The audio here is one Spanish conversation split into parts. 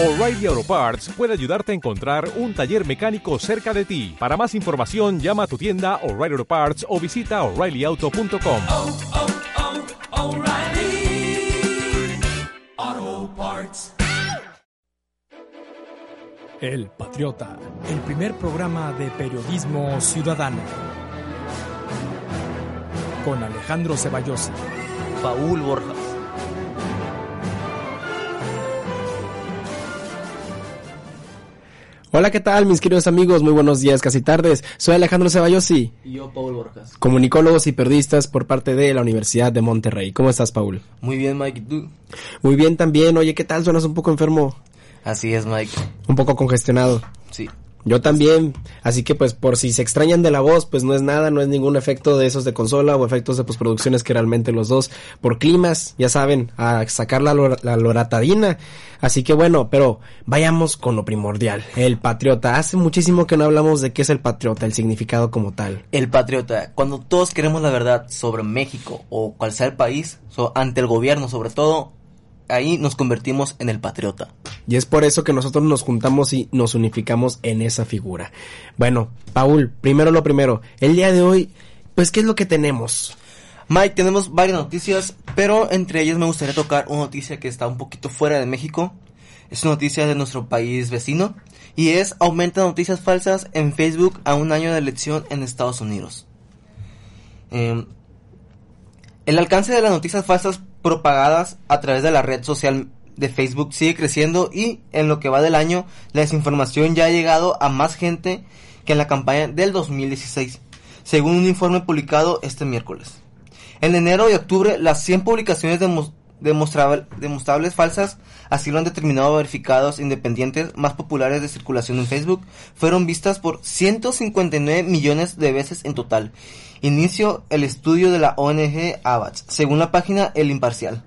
O'Reilly Auto Parts puede ayudarte a encontrar un taller mecánico cerca de ti. Para más información, llama a tu tienda O'Reilly Auto Parts o visita oreillyauto.com. oh, oh, O'Reilly Auto Parts. El Patriota, el primer programa de periodismo ciudadano. Con Alejandro Ceballosi, Paul Borjas. Hola, ¿qué tal, mis queridos amigos? Muy buenos días, casi tardes. Soy Alejandro Ceballosi, Y yo, Paul Borjas. comunicólogos y periodistas por parte de la Universidad de Monterrey. ¿Cómo estás, Paul? Muy bien, Mike. ¿Y tú? Muy bien también. Oye, ¿qué tal? Suenas un poco enfermo, Así es, Mike. un poco congestionado. Sí. Yo también, así que pues por si se extrañan de la voz, pues no es nada, no es ningún efecto de esos de consola o efectos de postproducciones que realmente los dos por climas, ya saben, a sacar la, lor- la loratadina. Así que bueno, pero vayamos con lo primordial, el patriota. Hace muchísimo que no hablamos de qué es el patriota, el significado como tal. El patriota. Cuando todos queremos la verdad sobre México o cual sea el país, so- ante el gobierno sobre todo, ahí nos convertimos en el patriota. Y es por eso que nosotros nos juntamos y nos unificamos en esa figura. Bueno, Paul, primero lo primero, el día de hoy, pues ¿qué es lo que tenemos? Mike, tenemos varias noticias, pero entre ellas me gustaría tocar una noticia que está un poquito fuera de México. Es una noticia de nuestro país vecino y es aumenta noticias falsas en Facebook a un año de elección en Estados Unidos. Em, el alcance de las noticias falsas propagadas a través de la red social de Facebook sigue creciendo y en lo que va del año la desinformación ya ha llegado a más gente que en la campaña del 2016, según un informe publicado este miércoles. En enero y octubre, las 100 publicaciones demo- demostrable- demostrables falsas, así lo han determinado verificados independientes más populares de circulación en Facebook, fueron vistas por 159 millones de veces en total. Inicio el estudio de la ONG ABATS, según la página El Imparcial.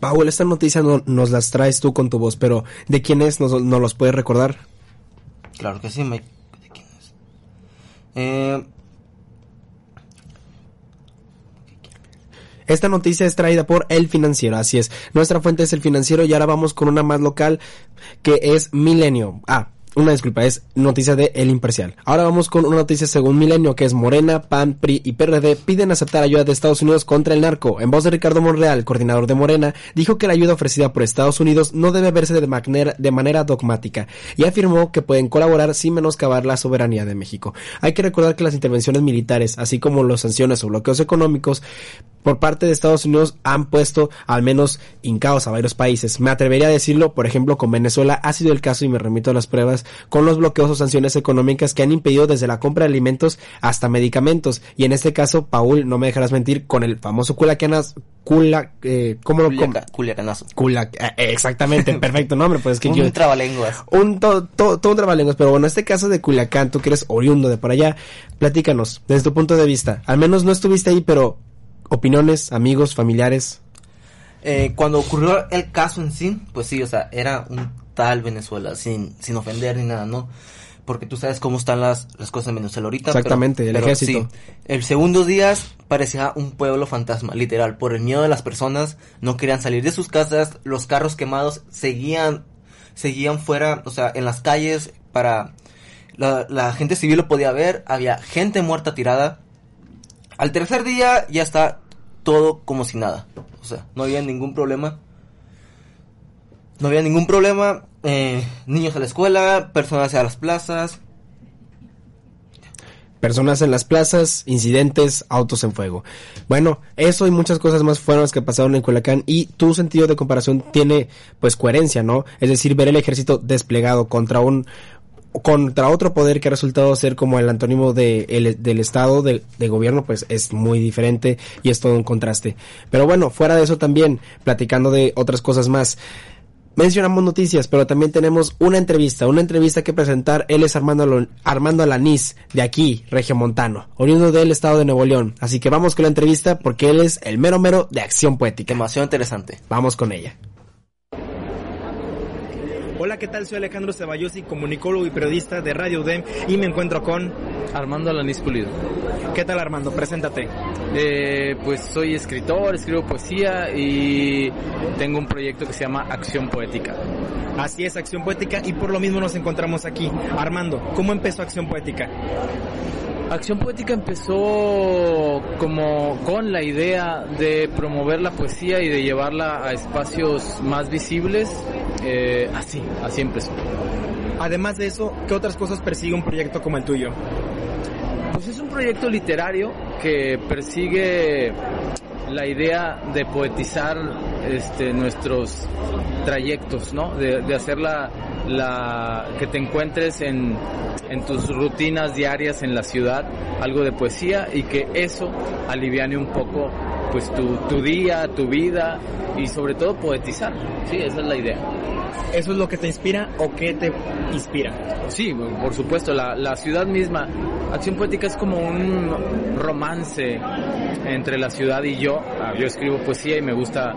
Paul, esta noticia no- nos las traes tú con tu voz, pero ¿de quién es? ¿Nos, nos los puedes recordar? Claro que sí, Mike. ¿De quién es? Eh, Esta noticia es traída por El Financiero, así es. Nuestra fuente es El Financiero y ahora vamos con una más local que es Milenio. Ah, una disculpa, es noticia de El Imparcial. Ahora vamos con una noticia según Milenio que es Morena, PAN, PRI y PRD piden aceptar ayuda de Estados Unidos contra el narco. En voz de Ricardo Monreal, coordinador de Morena, dijo que la ayuda ofrecida por Estados Unidos no debe verse de manera, de manera dogmática y afirmó que pueden colaborar sin menoscabar la soberanía de México. Hay que recordar que las intervenciones militares, así como las sanciones o bloqueos económicos, por parte de Estados Unidos han puesto al menos hincados a varios países. Me atrevería a decirlo, por ejemplo, con Venezuela ha sido el caso y me remito a las pruebas con los bloqueos o sanciones económicas que han impedido desde la compra de alimentos hasta medicamentos. Y en este caso, Paul, no me dejarás mentir, con el famoso culacanas, cula, eh, ¿cómo lo Culiaca- Culiacanazo. Cula, eh, exactamente, perfecto nombre, pues es que Un yo trabalenguas. un to- to- todo un trabalenguas, pero bueno, este caso de Culiacán, tú que eres oriundo de por allá, platícanos, desde tu punto de vista. Al menos no estuviste ahí, pero opiniones, amigos, familiares. Eh, cuando ocurrió el caso en sí, pues sí, o sea, era un tal Venezuela, sin, sin ofender ni nada, ¿no? Porque tú sabes cómo están las, las cosas en Venezuela ahorita. Exactamente, el ejército. sí, el segundo día parecía un pueblo fantasma, literal, por el miedo de las personas, no querían salir de sus casas, los carros quemados seguían, seguían fuera, o sea, en las calles para... La, la gente civil lo podía ver, había gente muerta tirada. Al tercer día ya está todo como si nada. O sea, no había ningún problema. No había ningún problema. eh, niños a la escuela, personas a las plazas. Personas en las plazas, incidentes, autos en fuego. Bueno, eso y muchas cosas más fueron las que pasaron en Culiacán y tu sentido de comparación tiene pues coherencia, ¿no? Es decir, ver el ejército desplegado contra un contra otro poder que ha resultado ser como el antónimo de, el- del estado de, de gobierno pues es muy diferente y es todo un contraste pero bueno fuera de eso también platicando de otras cosas más mencionamos noticias pero también tenemos una entrevista una entrevista que presentar. Él es Armando Armando Alanís de aquí Regiomontano oriundo del estado de Nuevo León. Así que vamos con la entrevista porque él es el mero mero de acción poética. Demasiado interesante. vamos con ella Hola, ¿qué tal? Soy Alejandro Ceballosi, comunicólogo y periodista de Radio UDEM y me encuentro con... Armando Alanis Pulido. ¿Qué tal Armando? Preséntate. Eh, pues soy escritor, escribo poesía y tengo un proyecto que se llama Acción Poética. Así es, Acción Poética y por lo mismo nos encontramos aquí. Armando, ¿cómo empezó Acción Poética? Acción Poética empezó como con la idea de promover la poesía y de llevarla a espacios más visibles. Eh, así, así empezó. Además de eso, ¿qué otras cosas persigue un proyecto como el tuyo? Pues es un proyecto literario que persigue la idea de poetizar este, nuestros trayectos, ¿no? De, de hacer la, la, que te encuentres en, tus rutinas diarias en la ciudad, algo de poesía y que eso aliviane un poco pues tu, tu día, tu vida y sobre todo poetizar. Sí, esa es la idea. ¿Eso es lo que te inspira o qué te inspira? Sí, por supuesto, la, la ciudad misma. Acción Poética es como un romance entre la ciudad y yo. Ah, Yo escribo poesía y me gusta,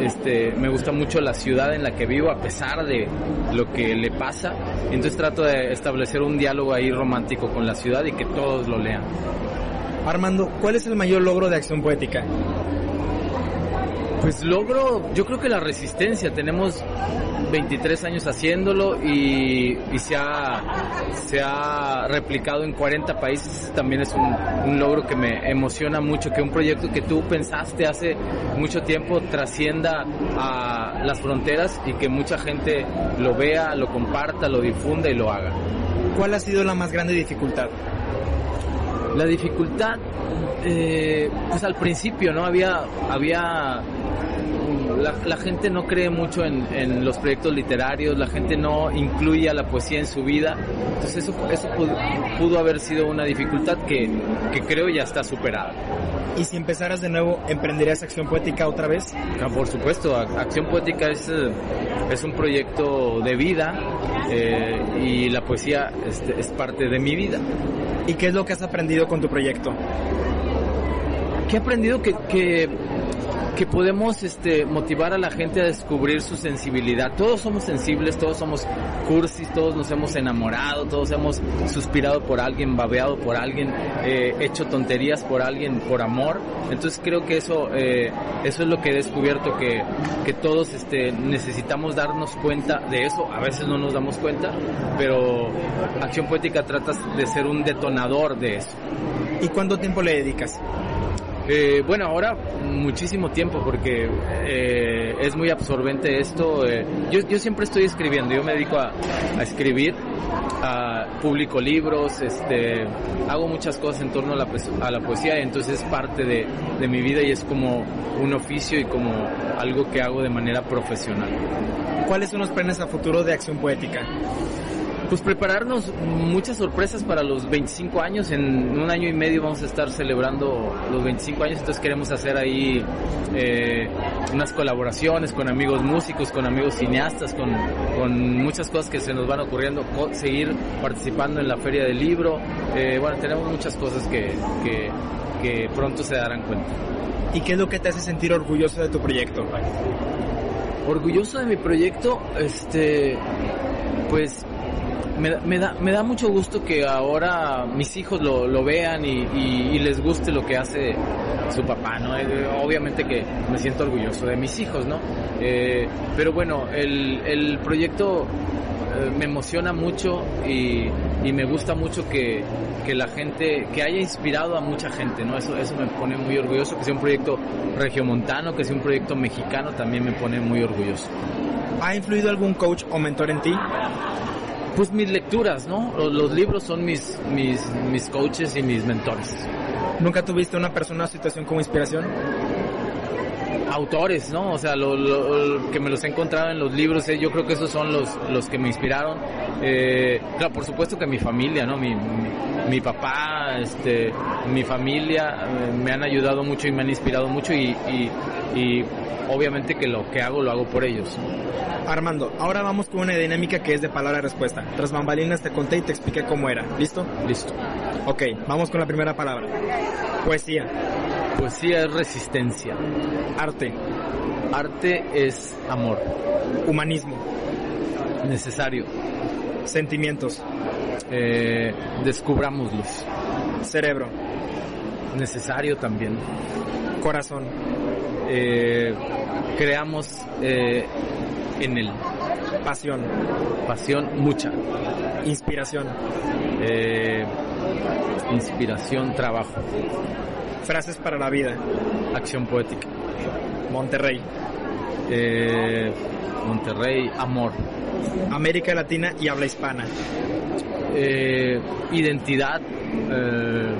este, me gusta mucho la ciudad en la que vivo a pesar de lo que le pasa. Entonces trato de establecer un diálogo ahí romántico con la ciudad y que todos lo lean. Armando, ¿cuál es el mayor logro de Acción Poética? Pues logro, yo creo que la resistencia, tenemos 23 años haciéndolo y, y se, ha, se ha replicado en 40 países, también es un, un logro que me emociona mucho, que un proyecto que tú pensaste hace mucho tiempo trascienda a las fronteras y que mucha gente lo vea, lo comparta, lo difunda y lo haga. ¿Cuál ha sido la más grande dificultad? La dificultad, eh, pues al principio, ¿no? Había, había, la, la gente no cree mucho en, en, los proyectos literarios, la gente no incluye a la poesía en su vida, entonces eso, eso pudo, pudo haber sido una dificultad que, que creo ya está superada. ¿Y si empezaras de nuevo, emprenderías Acción Poética otra vez? Ah, por supuesto, Acción Poética es, es un proyecto de vida eh, y la poesía es, es parte de mi vida. ¿Y qué es lo que has aprendido con tu proyecto? Que he aprendido que, que, que podemos este, motivar a la gente a descubrir su sensibilidad. Todos somos sensibles, todos somos cursis, todos nos hemos enamorado, todos hemos suspirado por alguien, babeado por alguien, eh, hecho tonterías por alguien por amor. Entonces creo que eso, eh, eso es lo que he descubierto, que, que todos este, necesitamos darnos cuenta de eso. A veces no nos damos cuenta, pero Acción Poética trata de ser un detonador de eso. ¿Y cuánto tiempo le dedicas? Eh, bueno, ahora muchísimo tiempo porque eh, es muy absorbente esto. Eh, yo, yo, siempre estoy escribiendo, yo me dedico a, escribir, a, publico libros, este, hago muchas cosas en torno a la, a la poesía entonces es parte de mi vida y es como un oficio y como algo que hago de manera profesional. ¿Cuáles son los planes a futuro de Acción Poética? Pues prepararnos muchas sorpresas para los 25 años. En un año y medio vamos a estar celebrando los 25 años, entonces queremos hacer ahí eh, unas colaboraciones con amigos músicos, con amigos cineastas, con, con, muchas cosas que se nos van ocurriendo, seguir participando en la feria del libro. Eh, bueno, tenemos muchas cosas que, que, que pronto se darán cuenta. ¿Y qué es lo que te hace sentir orgulloso de tu proyecto? Orgulloso de mi proyecto, este, pues me, me, da, me da mucho gusto que ahora mis hijos lo, lo vean y, y, y, les guste lo que hace su papá, ¿no? Eh, obviamente que me siento orgulloso de mis hijos, ¿no? Eh, pero bueno, el, el proyecto eh, me emociona mucho y, y me gusta mucho que, que, la gente, que haya inspirado a mucha gente, ¿no? Eso, eso me pone muy orgulloso, que sea un proyecto regiomontano, que sea un proyecto mexicano, también me pone muy orgulloso. ¿Ha influido algún coach o mentor en ti? Pues mis lecturas, ¿no? Los, libros son mis, mis, mis coaches y mis mentores. ¿Nunca tuviste una persona o situación como inspiración? Autores, ¿no? O sea, lo, lo, que me los he encontrado en los libros, eh, yo creo que esos son los, los que me inspiraron. Eh, claro, por supuesto que mi familia, ¿no? Mi, mi, mi papá, este, mi familia eh, me han ayudado mucho y me han inspirado mucho y, y, y obviamente que lo que hago lo hago por ellos. Armando, ahora vamos con una dinámica que es de palabra-respuesta. Tras bambalinas te conté y te expliqué cómo era. ¿Listo? Listo. Ok, vamos con la primera palabra. Poesía. Poesía es resistencia. Arte. Arte es amor. Humanismo. Necesario. Sentimientos. Eh, descubrámoslos. Cerebro. Necesario también. Corazón. Eh, creamos eh, en él. Pasión. Pasión mucha. Inspiración. Eh, inspiración, trabajo. Frases para la vida. Acción poética. Monterrey. Eh, Monterrey, amor. América Latina y habla hispana. Eh, identidad, eh,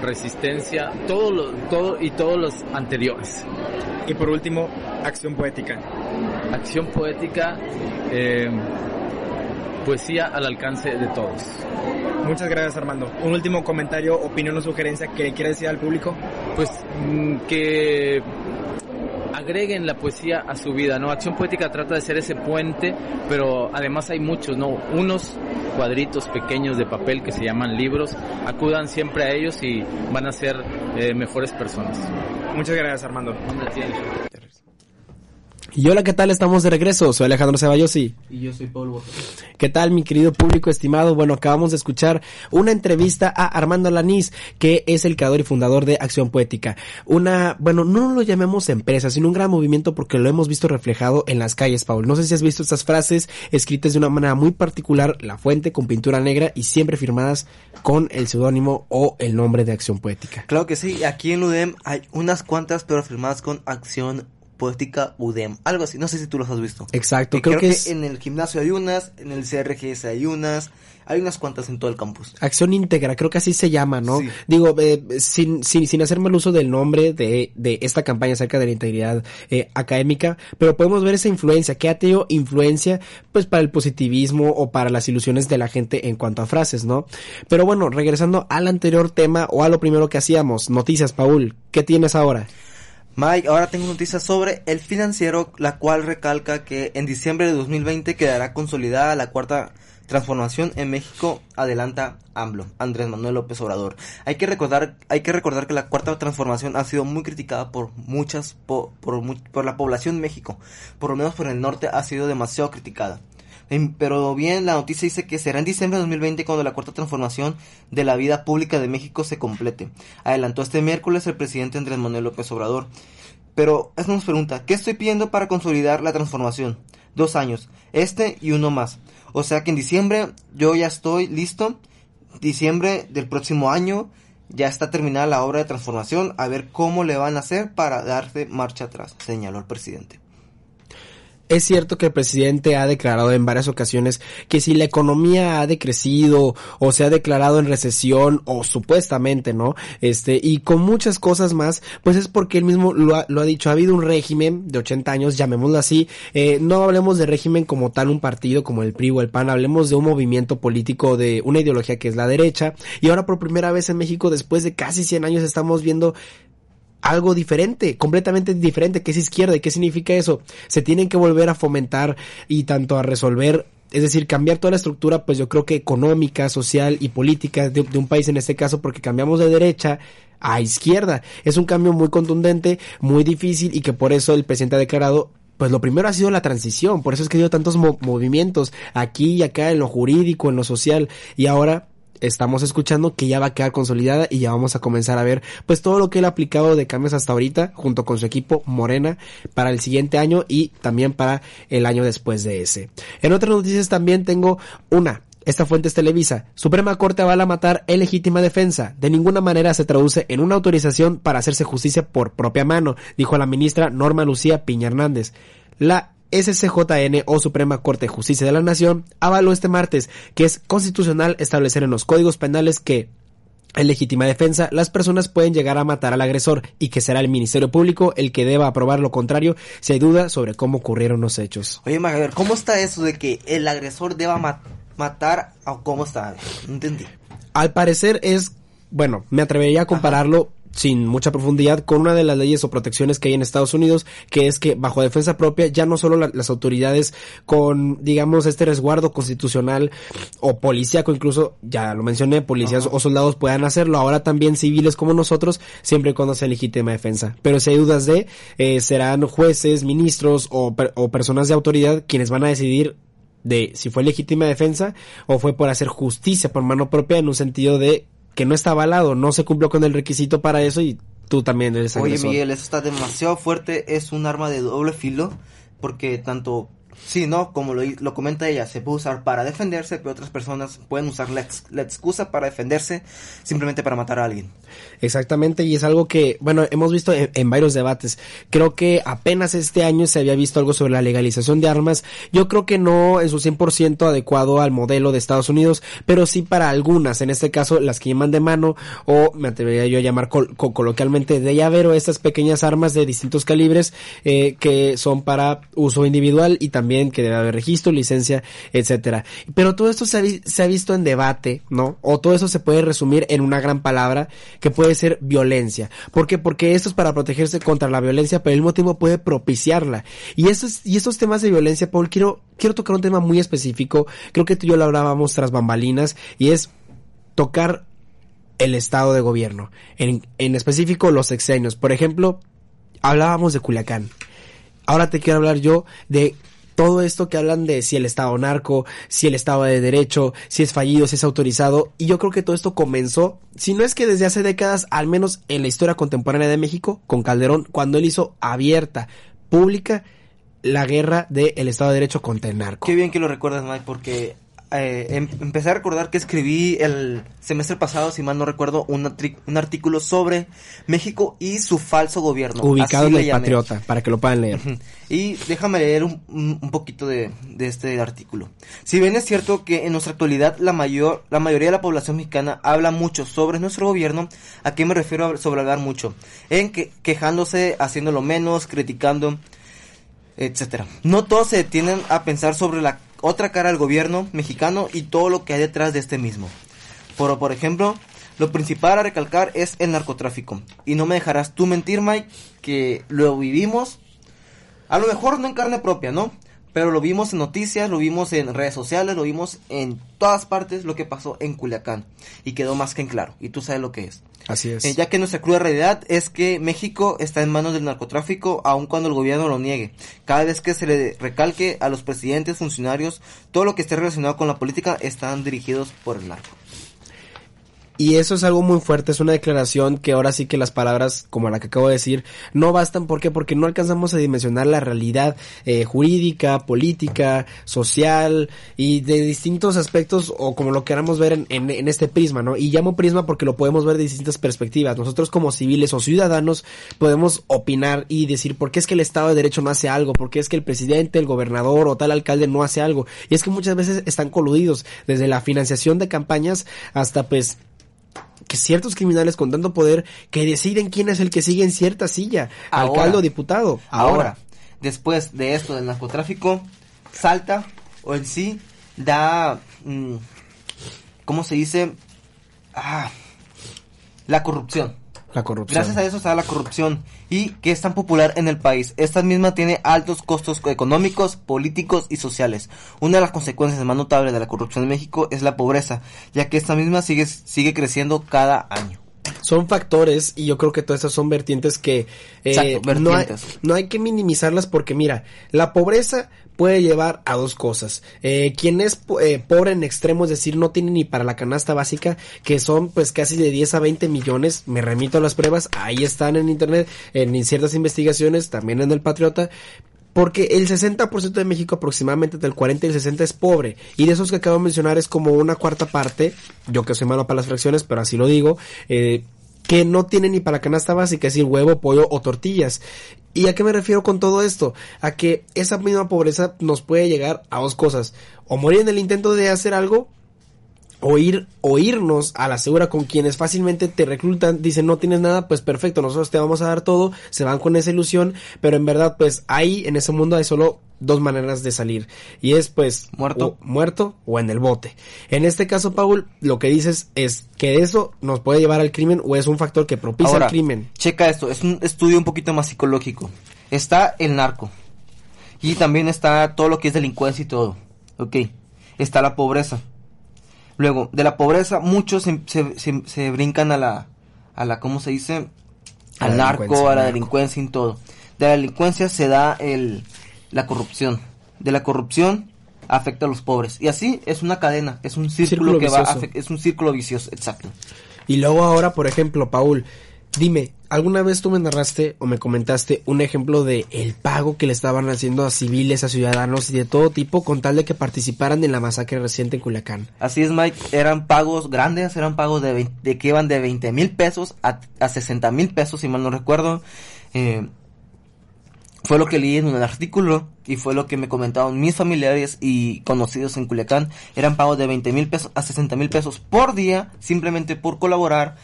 resistencia, todo, lo, todo y todos los anteriores. Y por último, acción poética. Acción poética, poesía al alcance de todos. Muchas gracias Armando. Un último comentario, opinión o sugerencia que le quieras decir al público. Pues mm, que agreguen la poesía a su vida, ¿no? Acción poética trata de ser ese puente, pero además hay muchos, ¿no? Unos cuadritos pequeños de papel que se llaman libros, acudan siempre a ellos y van a ser eh, mejores personas. Muchas gracias Armando. Y hola, ¿qué tal? Estamos de regreso. Soy Alejandro Ceballosi. Y yo soy Pablo Boto. ¿Qué tal, mi querido público estimado? Bueno, acabamos de escuchar una entrevista a Armando Lanís, que es el creador y fundador de Acción Poética. Una, bueno, no lo llamemos empresa, sino un gran movimiento porque lo hemos visto reflejado en las calles, Paul. No sé si has visto estas frases escritas de una manera muy particular, la fuente con pintura negra y siempre firmadas con el seudónimo o el nombre de Acción Poética. Claro que sí, aquí en UDEM hay unas cuantas, pero firmadas con acción poética UDEM. Algo así, no sé si tú los has visto. Exacto, Que creo, que, es en el gimnasio hay unas, en el CRGS hay unas, hay unas cuantas en todo el campus. Acción íntegra, creo que así se llama, ¿no? Sí. Digo, eh, sin, sin, sin hacer mal uso del nombre de, de esta campaña acerca de la integridad eh, académica, pero podemos ver esa influencia, que ha tenido influencia, pues, para el positivismo o para las ilusiones de la gente en cuanto a frases, ¿no? Pero bueno, regresando al anterior tema o a lo primero que hacíamos, noticias, Paul, ¿qué tienes ahora? Mike, ahora tengo noticias sobre el financiero, la cual recalca que en diciembre de 2020 quedará consolidada la cuarta transformación en México, adelanta AMLO, Andrés Manuel López Obrador. Hay que recordar, hay que recordar que la cuarta transformación ha sido muy criticada por muchas, po- por, mu- por la población de México, por lo menos por el norte ha sido demasiado criticada. Em, Pero bien, la noticia dice que será en diciembre de 2020 cuando la cuarta transformación de la vida pública de México se complete. Adelantó este miércoles el presidente Andrés Manuel López Obrador. Pero eso nos pregunta, ¿qué estoy pidiendo para consolidar la transformación? Dos años, este y uno más. O sea que en diciembre yo ya estoy listo. Diciembre del próximo año ya está terminada la obra de transformación. A ver cómo le van a hacer para darse marcha atrás, señaló el presidente. Es cierto que el presidente ha declarado en varias ocasiones que si la economía ha decrecido o se ha declarado en recesión o supuestamente, ¿no? Este, y con muchas cosas más, pues es porque él mismo lo ha, lo ha dicho. Ha habido un régimen de 80 años, llamémoslo así. Eh, no hablemos de régimen como tal, un partido como el PRI o el PAN, hablemos de un movimiento político, de una ideología que es la derecha. Y ahora por primera vez en México, después de casi 100 años, estamos viendo algo diferente, completamente diferente, que es izquierda. ¿Y qué significa eso? Se tienen que volver a fomentar y tanto a resolver, es decir, cambiar toda la estructura, pues yo creo que económica, social y política de, un país en este caso, porque cambiamos de derecha a izquierda. Es un cambio muy contundente, muy difícil y que por eso el presidente ha declarado pues lo primero ha sido la transición, por eso es que ha habido tantos mo- movimientos aquí y acá en lo jurídico, en lo social y ahora estamos escuchando que ya va a quedar consolidada y ya vamos a comenzar a ver pues todo lo que él ha aplicado de cambios hasta ahorita junto con su equipo Morena para el siguiente año y también para el año después de ese. En otras noticias también tengo una esta fuente es Televisa. Suprema Corte avala matar en legítima defensa. De ninguna manera se traduce en una autorización para hacerse justicia por propia mano, dijo la ministra Norma Lucía Piña Hernández. La SCJN o Suprema Corte de Justicia de la Nación avaló este martes que es constitucional establecer en los códigos penales que en legítima defensa, las personas pueden llegar a matar al agresor y que será el Ministerio Público el que deba aprobar lo contrario si hay duda sobre cómo ocurrieron los hechos. Oye, Maga, a ver, ¿cómo está eso de que el agresor deba ma- matar o cómo está? No entendí. Al parecer es, bueno, me atrevería a compararlo sin mucha profundidad con una de las leyes o protecciones que hay en Estados Unidos, que es que bajo defensa propia ya no solo la- las autoridades con, digamos, este resguardo constitucional o policíaco, incluso, ya lo mencioné, policías o soldados puedan hacerlo, ahora también civiles como nosotros, siempre y cuando sea legítima defensa. Pero si hay dudas de, eh, serán jueces, ministros o, per- o personas de autoridad quienes van a decidir de si fue legítima defensa o fue por hacer justicia por mano propia en un sentido de que no está avalado, no se cumplió con el requisito para eso y tú también eres Oye, agresor. Miguel, eso está demasiado fuerte. Es un arma de doble filo. Porque tanto, sí, ¿no? Como lo, lo comenta ella, se puede usar para defenderse, pero otras personas pueden usar la, ex- la excusa para defenderse simplemente para matar a alguien. Exactamente, y es algo que, bueno, hemos visto en, varios debates. Creo que apenas este año se había visto algo sobre la legalización de armas. Yo creo que no en su 100% adecuado al modelo de Estados Unidos, pero sí para algunas, en este caso las que llaman de mano, o me atrevería yo a llamar col- co- coloquialmente de llavero, estas pequeñas armas de distintos calibres eh, que son para uso individual y también que debe haber registro, licencia, etcétera. Pero todo esto se ha, se ha visto en debate, ¿no? O todo eso se puede resumir en una gran palabra que puede ser violencia. ¿Por qué? Porque esto es para protegerse contra la violencia, pero al mismo tiempo puede propiciarla. Y estos, y estos temas de violencia, Paul, quiero, quiero tocar un tema muy específico. Creo que tú y yo lo hablábamos tras bambalinas y es tocar el estado de gobierno. En, en específico los sexenios. Por ejemplo, hablábamos de Culiacán. Ahora te quiero hablar yo de todo esto que hablan de si el Estado narco, si el Estado de Derecho, si es fallido, si es autorizado. Y yo creo que todo esto comenzó, si no es que desde hace décadas, al menos en la historia contemporánea de México, con Calderón, cuando él hizo abierta, pública, la guerra del Estado de Derecho contra el narco. Qué bien que lo recuerdas, Mike, porque eh, em- empecé a recordar que escribí el semestre pasado, si mal no recuerdo, un, artículo sobre México y su falso gobierno. Ubicado en el. Patriota, para que lo puedan leer. Y déjame leer un, poquito de, de este artículo. Si bien es cierto que en nuestra actualidad la mayor la mayoría de la población mexicana habla mucho sobre nuestro gobierno, ¿a qué me refiero a- sobre hablar mucho? En que, quejándose, haciéndolo menos, criticando, etcétera. No todos se detienen a pensar sobre la otra cara del gobierno mexicano y todo lo que hay detrás de este mismo. Por, por ejemplo, lo principal a recalcar es el narcotráfico. Y no me dejarás tú mentir, Mike, que lo vivimos, a lo mejor no en carne propia, ¿no? Pero lo vimos en noticias, lo vimos en redes sociales, lo vimos en todas partes lo que pasó en Culiacán. Y quedó más que en claro. Y tú sabes lo que es. Así es. Eh, ya que nuestra cruda realidad es que México está en manos del narcotráfico aun cuando el gobierno lo niegue. Cada vez que se le recalque a los presidentes, funcionarios, todo lo que esté relacionado con la política están dirigidos por el narco. Y eso es algo muy fuerte, es una declaración que ahora sí que las palabras como la que acabo de decir no bastan. ¿Por qué? Porque no alcanzamos a dimensionar la realidad eh, jurídica, política, social y de distintos aspectos o como lo queramos ver en, en- en este prisma, ¿no? Y llamo prisma porque lo podemos ver de distintas perspectivas. Nosotros como civiles o ciudadanos podemos opinar y decir por qué es que el Estado de Derecho no hace algo, por qué es que el presidente, el gobernador o tal alcalde no hace algo. Y es que muchas veces están coludidos desde la financiación de campañas hasta pues que ciertos criminales con tanto poder que deciden quién es el que sigue en cierta silla, Ahora. alcalde o diputado. Ahora, después de esto del narcotráfico, salta o en sí da, mm, ¿cómo se dice? Ah, la corrupción. Gracias a eso está la corrupción y que es tan popular en el país. Esta misma tiene altos costos económicos, políticos y sociales. Una de las consecuencias más notables de la corrupción en México es la pobreza, ya que esta misma sigue, sigue creciendo cada año. Son factores y yo creo que todas estas son vertientes que eh, Exacto, no, hay, no hay que minimizarlas porque mira, la pobreza puede llevar a dos cosas. Eh, quien es eh, pobre en extremo, es decir, no tiene ni para la canasta básica, que son pues casi de 10 a 20 millones, me remito a las pruebas, ahí están en internet, en ciertas investigaciones, también en el Patriota, porque el 60% de México, aproximadamente del 40 y el 60 es pobre. Y de esos que acabo de mencionar es como una cuarta parte, yo que soy malo para las fracciones, pero así lo digo, eh, que no tiene ni para canasta básica, es decir, huevo, pollo o tortillas. ¿Y a qué me refiero con todo esto? A que esa misma pobreza nos puede llegar a dos cosas. O morir en el intento de hacer algo, o ir, o irnos a la segura con quienes fácilmente te reclutan, dicen no tienes nada, pues perfecto, nosotros te vamos a dar todo, se van con esa ilusión, pero en verdad pues ahí en ese mundo hay solo dos maneras de salir y es pues Muerto. o, muerto o en el bote. En este caso, Paul, lo que dices es que eso nos puede llevar al crimen o es un factor que propicia Ahora, el crimen. checa esto, es un estudio un poquito más psicológico. Está el narco. Y también está todo lo que es delincuencia y todo. Ok. Está la pobreza. Luego, de la pobreza, muchos se, se- se- se brincan a la, a la, ¿cómo se dice? Al narco, a la delincuencia y todo. De la delincuencia se da el, la corrupción. De la corrupción afecta a los pobres. Y así es una cadena, es un círculo, Círculo que vicioso. es un círculo vicioso, exacto. Y luego ahora, por ejemplo, Paul, dime, ¿alguna vez tú me narraste o me comentaste un ejemplo de el pago que le estaban haciendo a civiles, a ciudadanos y de todo tipo con tal de que participaran en la masacre reciente en Culiacán? Así es, Mike, eran pagos grandes, eran pagos de, 20 de que iban de 20 mil pesos a, a 60 mil pesos, si mal no recuerdo. Eh, fue lo que leí en un artículo y fue lo que me comentaron mis familiares y conocidos en Culiacán. Eran pagos de 20 mil pesos a 60 mil pesos por día, simplemente por colaborar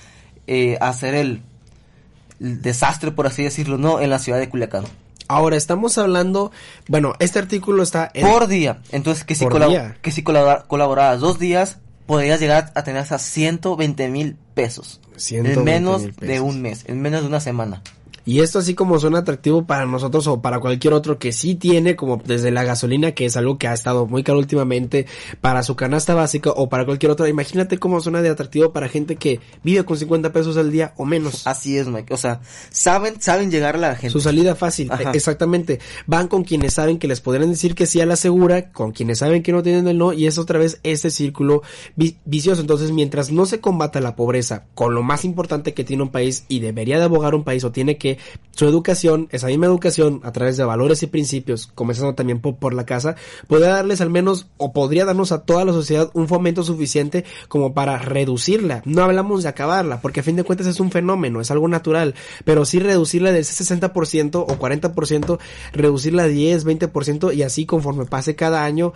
eh, hacer el desastre, por así decirlo, no en la ciudad de Culiacán. Ahora estamos hablando, bueno, este artículo está en Por día. Entonces, que si, colab- día. que si colabora- colaborabas dos días, podrías llegar a tener hasta 120 mil pesos. 120,000 en menos de un mes, en menos de una semana. Y esto así como suena atractivo para nosotros o para cualquier otro que sí tiene, como desde la gasolina, que es algo que ha estado muy caro últimamente, para su canasta básica o para cualquier otra. Imagínate cómo suena de atractivo para gente que vive con 50 pesos al día o menos. Así es, Mike. O sea, saben, saben llegar a la gente. Su salida fácil, Ajá. exactamente. Van con quienes saben que les podrían decir que sí a la segura, con quienes saben que no tienen el no, y es otra vez este círculo vi- vicioso. Entonces, mientras no se combata la pobreza con lo más importante que tiene un país y debería de abogar un país o tiene que su educación, esa misma educación, a través de valores y principios, comenzando también por, por la casa, podría darles al menos, o podría darnos a toda la sociedad un fomento suficiente como para reducirla. No hablamos de acabarla, porque a fin de cuentas es un fenómeno, es algo natural, pero sí reducirla de ese 60% o 40%, reducirla a 10, 20% y así conforme pase cada año,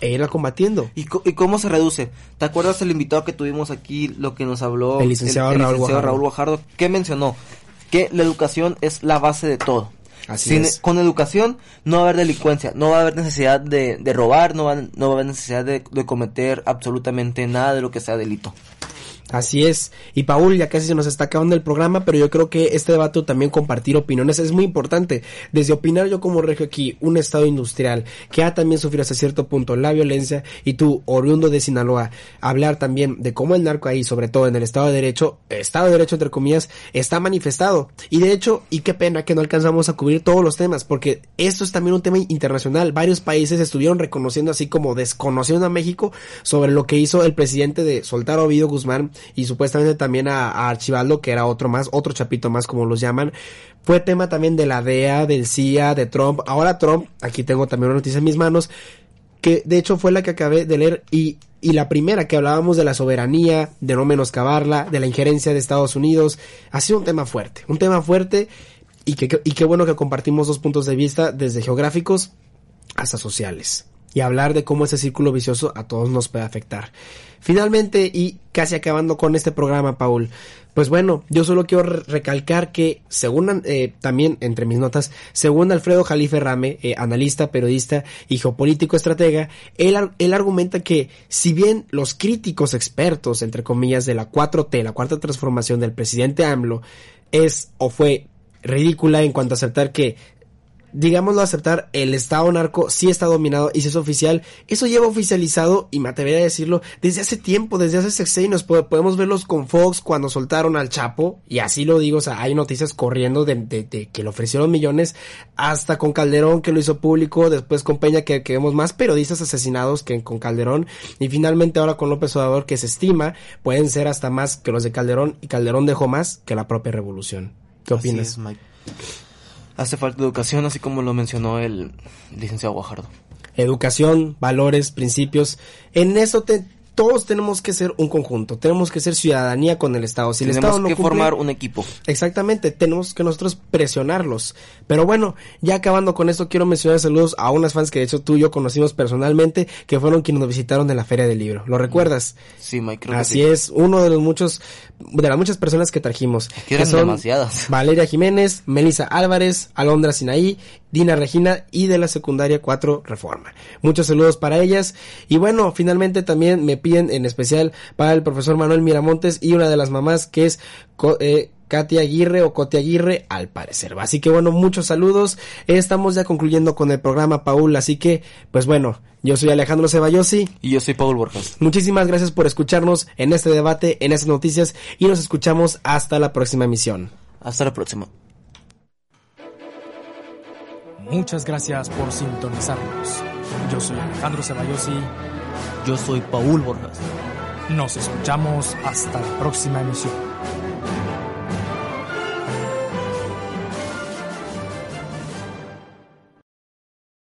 e irla combatiendo. ¿Y, y cómo se reduce? ¿Te acuerdas el invitado que tuvimos aquí, lo que nos habló El licenciado Raúl Guajardo. Raúl Guajardo? ¿Qué mencionó? Que la educación es la base de todo. Así Sin- es. Con educación no va a haber delincuencia, no va a haber necesidad de, de robar, no va, no va a haber necesidad de, de cometer absolutamente nada de lo que sea delito. Así es. Y Paul, ya casi se nos está acabando el programa, pero yo creo que este debate también compartir opiniones es muy importante. Desde opinar yo como regio aquí, un estado industrial que ha también sufrido hasta cierto punto la violencia y tú, oriundo de Sinaloa, hablar también de cómo el narco ahí, sobre todo en el Estado de Derecho, Estado de Derecho entre comillas, está manifestado. Y de hecho, y qué pena que no alcanzamos a cubrir todos los temas, porque esto es también un tema internacional. Varios países estuvieron reconociendo así como desconociendo a México sobre lo que hizo el presidente de soltar a Ovidio Guzmán y supuestamente también a, a Archibaldo, que era otro más, otro chapito más como los llaman. Fue tema también de la DEA, del CIA, de Trump. Ahora Trump, aquí tengo también una noticia en mis manos, que de hecho fue la que acabé de leer y, y la primera que hablábamos de la soberanía, de no menoscabarla, de la injerencia de Estados Unidos. Ha sido un tema fuerte, un tema fuerte y que, y qué bueno que compartimos dos puntos de vista desde geográficos hasta sociales y hablar de cómo ese círculo vicioso a todos nos puede afectar. Finalmente, y casi acabando con este programa, Paul, pues bueno, yo solo quiero re- recalcar que, según eh, también entre mis notas, según Alfredo Jalife Rame, eh, analista, periodista y geopolítico estratega, él, él argumenta que si bien los críticos expertos, entre comillas, de la 4T, la cuarta transformación del presidente AMLO, es o fue ridícula en cuanto a aceptar que digámoslo aceptar, el Estado narco sí está dominado y si es oficial, eso lleva oficializado, y me atrevería a decirlo, desde hace tiempo, desde hace sexenios, po- podemos verlos con Fox cuando soltaron al Chapo, y así lo digo, o sea, hay noticias corriendo de, de- de que le ofrecieron millones, hasta con Calderón que lo hizo público, después con Peña que, que vemos más periodistas asesinados que con Calderón, y finalmente ahora con López Obrador que se estima pueden ser hasta más que los de Calderón, y Calderón dejó más que la propia revolución. ¿Qué Así opinas? es, Mike. Hace falta educación, así como lo mencionó el licenciado Guajardo. educación, valores, principios. En eso te- todos tenemos que ser un conjunto, tenemos que ser ciudadanía con el Estado. Si el Tenemos Estado no que cumple- formar un equipo. Exactamente, tenemos que nosotros presionarlos. Pero bueno, ya acabando con esto, quiero mencionar saludos a unas fans que de hecho tú y yo conocimos personalmente, que fueron quienes nos visitaron en la Feria del Libro. ¿Lo recuerdas? Sí, Mike, Así sí. es, uno de los muchos, de las muchas personas que trajimos. Que son demasiadas. Valeria Jiménez, Melissa Álvarez, Alondra Sinaí, Dina Regina y de la secundaria 4 Reforma. Muchos saludos para ellas. Y bueno, finalmente también me piden en especial para el profesor Manuel Miramontes y una de las mamás que es Co- eh, Katia Aguirre o Cote Aguirre al parecer. Así que bueno, muchos saludos. Estamos ya concluyendo con el programa Paul, así que pues bueno, yo soy Alejandro Ceballosi. Y yo soy Paul Borjas. Muchísimas gracias por escucharnos en este debate, en estas noticias y nos escuchamos hasta la próxima emisión. Hasta la próxima. Muchas gracias por sintonizarnos. Yo soy Alejandro Ceballosi. Yo soy Paul Borjas. Nos escuchamos hasta la próxima emisión.